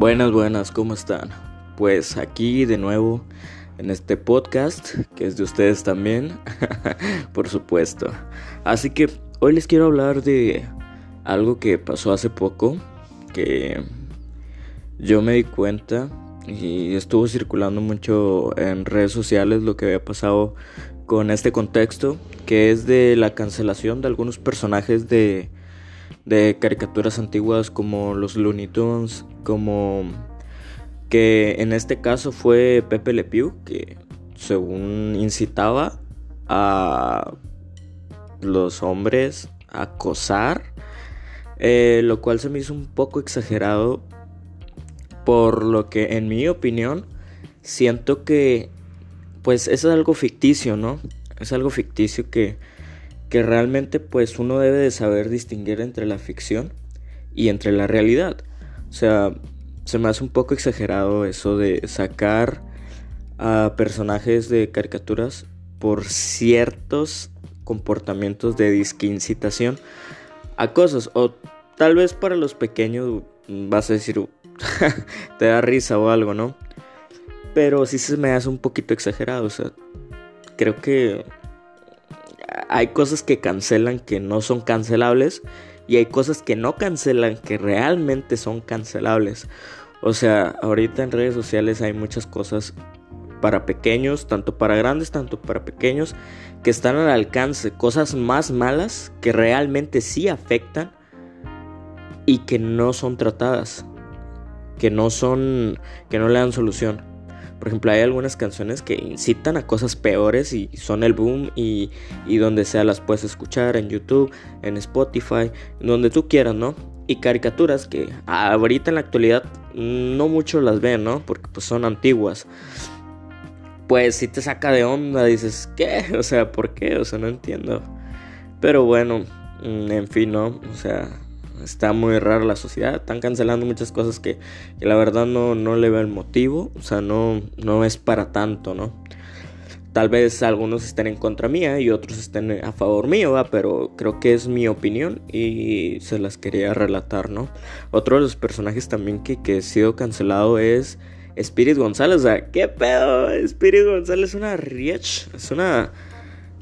Buenas, buenas, ¿cómo están? Pues aquí de nuevo en este podcast, que es de ustedes también, por supuesto. Así que hoy les quiero hablar de algo que pasó hace poco, que yo me di cuenta y estuvo circulando mucho en redes sociales lo que había pasado con este contexto, que es de la cancelación de algunos personajes de de caricaturas antiguas como los Looney Tunes, como que en este caso fue Pepe Le Pew, que según incitaba a los hombres a acosar, eh, lo cual se me hizo un poco exagerado, por lo que en mi opinión siento que pues es algo ficticio, ¿no? Es algo ficticio que que realmente pues uno debe de saber distinguir entre la ficción y entre la realidad. O sea, se me hace un poco exagerado eso de sacar a personajes de caricaturas por ciertos comportamientos de disquincitación a cosas o tal vez para los pequeños vas a decir te da risa o algo, ¿no? Pero sí se me hace un poquito exagerado, o sea, creo que hay cosas que cancelan que no son cancelables y hay cosas que no cancelan que realmente son cancelables. O sea, ahorita en redes sociales hay muchas cosas para pequeños, tanto para grandes, tanto para pequeños, que están al alcance, cosas más malas que realmente sí afectan y que no son tratadas, que no son, que no le dan solución. Por ejemplo, hay algunas canciones que incitan a cosas peores y son el boom y, donde sea las puedes escuchar en YouTube, en Spotify, donde tú quieras, ¿no? Y caricaturas que ahorita en la actualidad no muchos las ven, ¿no? Porque pues son antiguas. Pues si te saca de onda, dices, ¿qué? O sea, ¿por qué? O sea, no entiendo. Pero bueno, mm, en fin, ¿no? O sea, está muy rara la sociedad, están cancelando muchas cosas que, la verdad no, no, le veo el motivo, o sea, no, no es para tanto, ¿no? Tal vez algunos estén en contra mía y otros estén a favor mío, ¿va? pero creo que es mi opinión y se las quería relatar, ¿no? Otro de los personajes también que, que ha sido cancelado es Spirit González, o sea, ¿qué pedo? Spirit González es una riech, es una...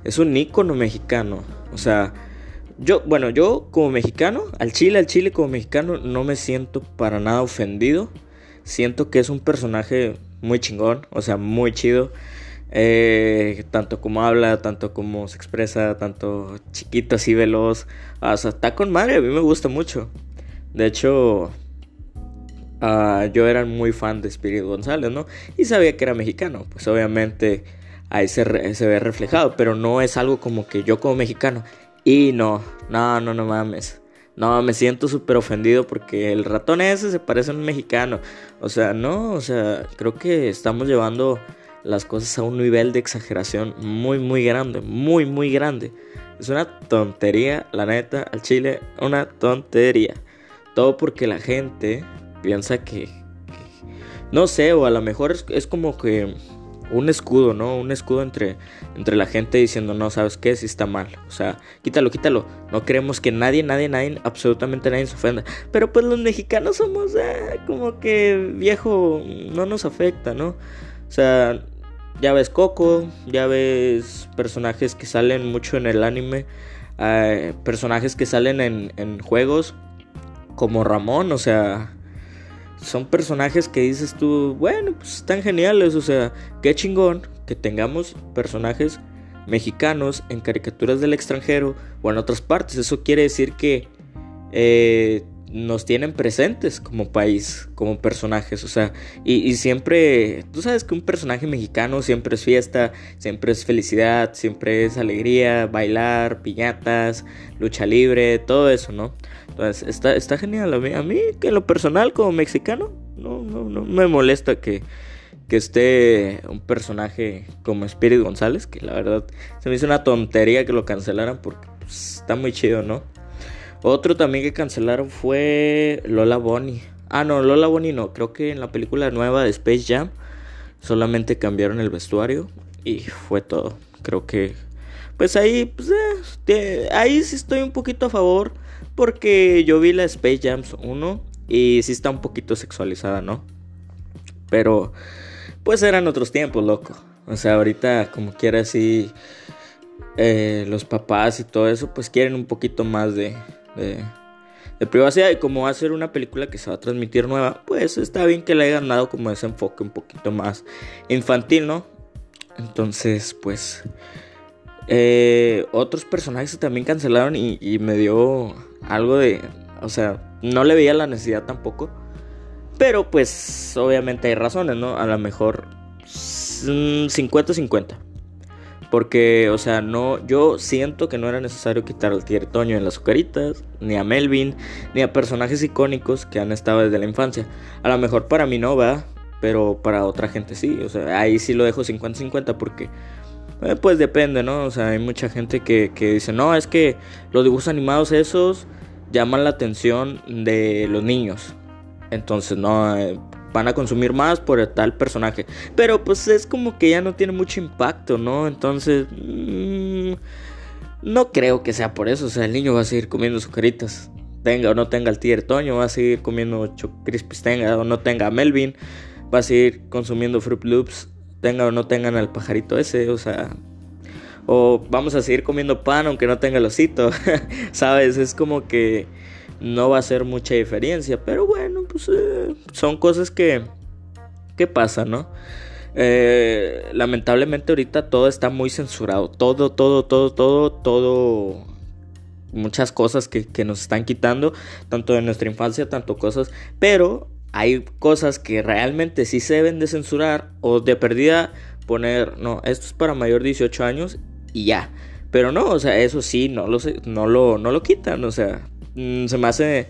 es un ícono mexicano, o sea yo, bueno, yo como mexicano, al Chile, al Chile como mexicano, no me siento para nada ofendido. Siento que es un personaje muy chingón, o sea, muy chido. Eh, tanto como habla, tanto como se expresa, tanto chiquito así veloz. O sea, está con madre, a mí me gusta mucho. De hecho, ah, yo era muy fan de Spirit González, ¿no? Y sabía que era mexicano, pues obviamente ahí se ve reflejado, pero no es algo como que yo como mexicano, y no, no, no, no mames. No, me siento súper ofendido porque el ratón ese se parece a un mexicano. O sea, no, o sea, creo que estamos llevando las cosas a un nivel de exageración muy, muy grande, muy, muy grande. Es una tontería, la neta, al chile, una tontería. Todo porque la gente piensa que, no sé, o a lo mejor es como que un escudo, ¿no? Un escudo entre, entre la gente diciendo, no, ¿sabes qué? Si está mal. O sea, quítalo, quítalo. No queremos que nadie, nadie, nadie, absolutamente nadie se ofenda. Pero pues los mexicanos somos eh, como que viejo, no nos afecta, ¿no? O sea, ya ves Coco, ya ves personajes que salen mucho en el anime, eh, personajes que salen en, en juegos, como Ramón, o sea son personajes que dices tú, bueno, pues están geniales, o sea, qué chingón que tengamos personajes mexicanos en caricaturas del extranjero o en otras partes. Eso quiere decir que eh, nos tienen presentes como país, como personajes, o sea, y, siempre, tú sabes que un personaje mexicano siempre es fiesta, siempre es felicidad, siempre es alegría, bailar, piñatas, lucha libre, todo eso, ¿no? Entonces, está, está genial, a mí, a mí, que en lo personal como mexicano, no, no, no me molesta que, que esté un personaje como Spirit González, que la verdad se me hizo una tontería que lo cancelaran porque pues, está muy chido, ¿no? Otro también que cancelaron fue Lola Bonnie. Ah, no, Lola Bonnie no. Creo que en la película nueva de Space Jam solamente cambiaron el vestuario y fue todo. Creo que, pues ahí, pues, eh, ahí sí estoy un poquito a favor porque yo vi la Space Jam 1 Y sí está un poquito sexualizada, ¿no? Pero, pues eran otros tiempos, loco. O sea, ahorita, como quiera, así, eh, los papás y todo eso, pues quieren un poquito más de, de, de, privacidad. Y como va a ser una película que se va a transmitir nueva, pues está bien que le hayan dado como ese enfoque un poquito más infantil, ¿no? Entonces, pues, eh, otros personajes también cancelaron y, me dio algo de, o sea, no le veía la necesidad tampoco. Pero pues obviamente hay razones, ¿no? A lo mejor 50-50. Porque, o sea, no, yo siento que no era necesario quitar al Toño en las azucaritas, ni a Melvin, ni a personajes icónicos que han estado desde la infancia. A lo mejor para mí no va, pero para otra gente sí. O sea, ahí sí lo dejo 50-50 porque, pues depende, ¿no? O sea, hay mucha gente que, que dice, no, es que los dibujos animados esos llaman la atención de los niños. Entonces no eh, van a consumir más por tal personaje. Pero pues es como que ya no tiene mucho impacto, ¿no? Entonces mmm, no creo que sea por eso. O sea, el niño va a seguir comiendo sucaritas. Tenga o no tenga el Tier Toño, va a seguir comiendo Crispies, tenga o no tenga Melvin. Va a seguir consumiendo Fruit Loops, tenga o no tengan al pajarito ese. O sea, o vamos a seguir comiendo pan aunque no tenga el osito. ¿Sabes? Es como que no va a ser mucha diferencia. Pero bueno, pues eh, son cosas que, que pasan, ¿no? Eh, lamentablemente ahorita todo está muy censurado. Todo, todo, todo, todo, todo. Muchas cosas que, que nos están quitando. Tanto de nuestra infancia, tanto cosas. Pero hay cosas que realmente sí se deben de censurar. O de perdida poner, no, esto es para mayor de 18 años y ya. Pero no, o sea, eso sí, no lo, no lo, no lo quitan, o sea, mm, se me hace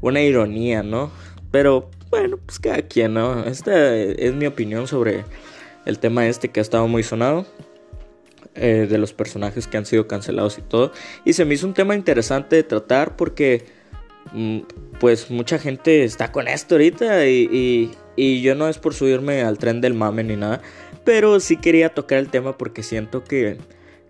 una ironía, ¿no? Pero bueno, pues cada quien, ¿no? Esta es mi opinión sobre el tema este que ha estado muy sonado. Eh, de los personajes que han sido cancelados y todo. Y se me hizo un tema interesante de tratar porque pues mucha gente está con esto ahorita y, y, y, yo no es por subirme al tren del mame ni nada. Pero sí quería tocar el tema porque siento que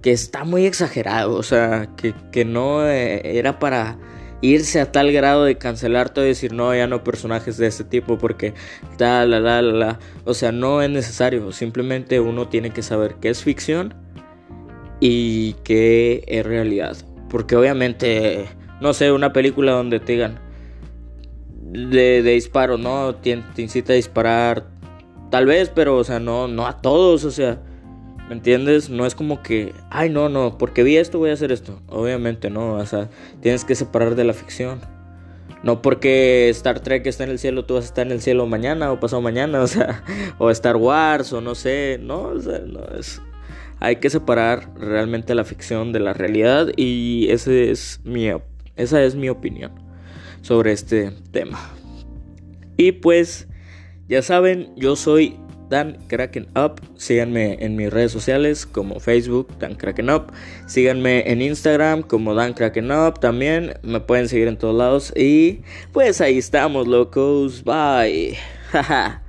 que está muy exagerado, o sea, que, no eh, era para irse a tal grado de cancelar todo y decir, no, ya no personajes de este tipo porque tal, la, la, la, la. O sea, no es necesario, simplemente uno tiene que saber qué es ficción y qué es realidad. Porque obviamente, no sé, una película donde te digan de, disparo, ¿no? Te, te incita a disparar, tal vez, pero, o sea, no, no a todos, o sea ¿Me entiendes? No es como que, ay, no, no, porque vi esto voy a hacer esto. Obviamente no, o sea, tienes que separar de la ficción. No porque Star Trek está en el cielo, tú vas a estar en el cielo mañana o pasado mañana, o sea, o Star Wars o no sé, no, o sea, no es hay que separar realmente la ficción de la realidad y ese es mi esa es mi opinión sobre este tema. Y pues ya saben, yo soy Dan Kraken Up. Síganme en mis redes sociales como Facebook, Dan Kraken Up. Síganme en Instagram como Dan Kraken Up. También me pueden seguir en todos lados. Y pues ahí estamos, locos. Bye.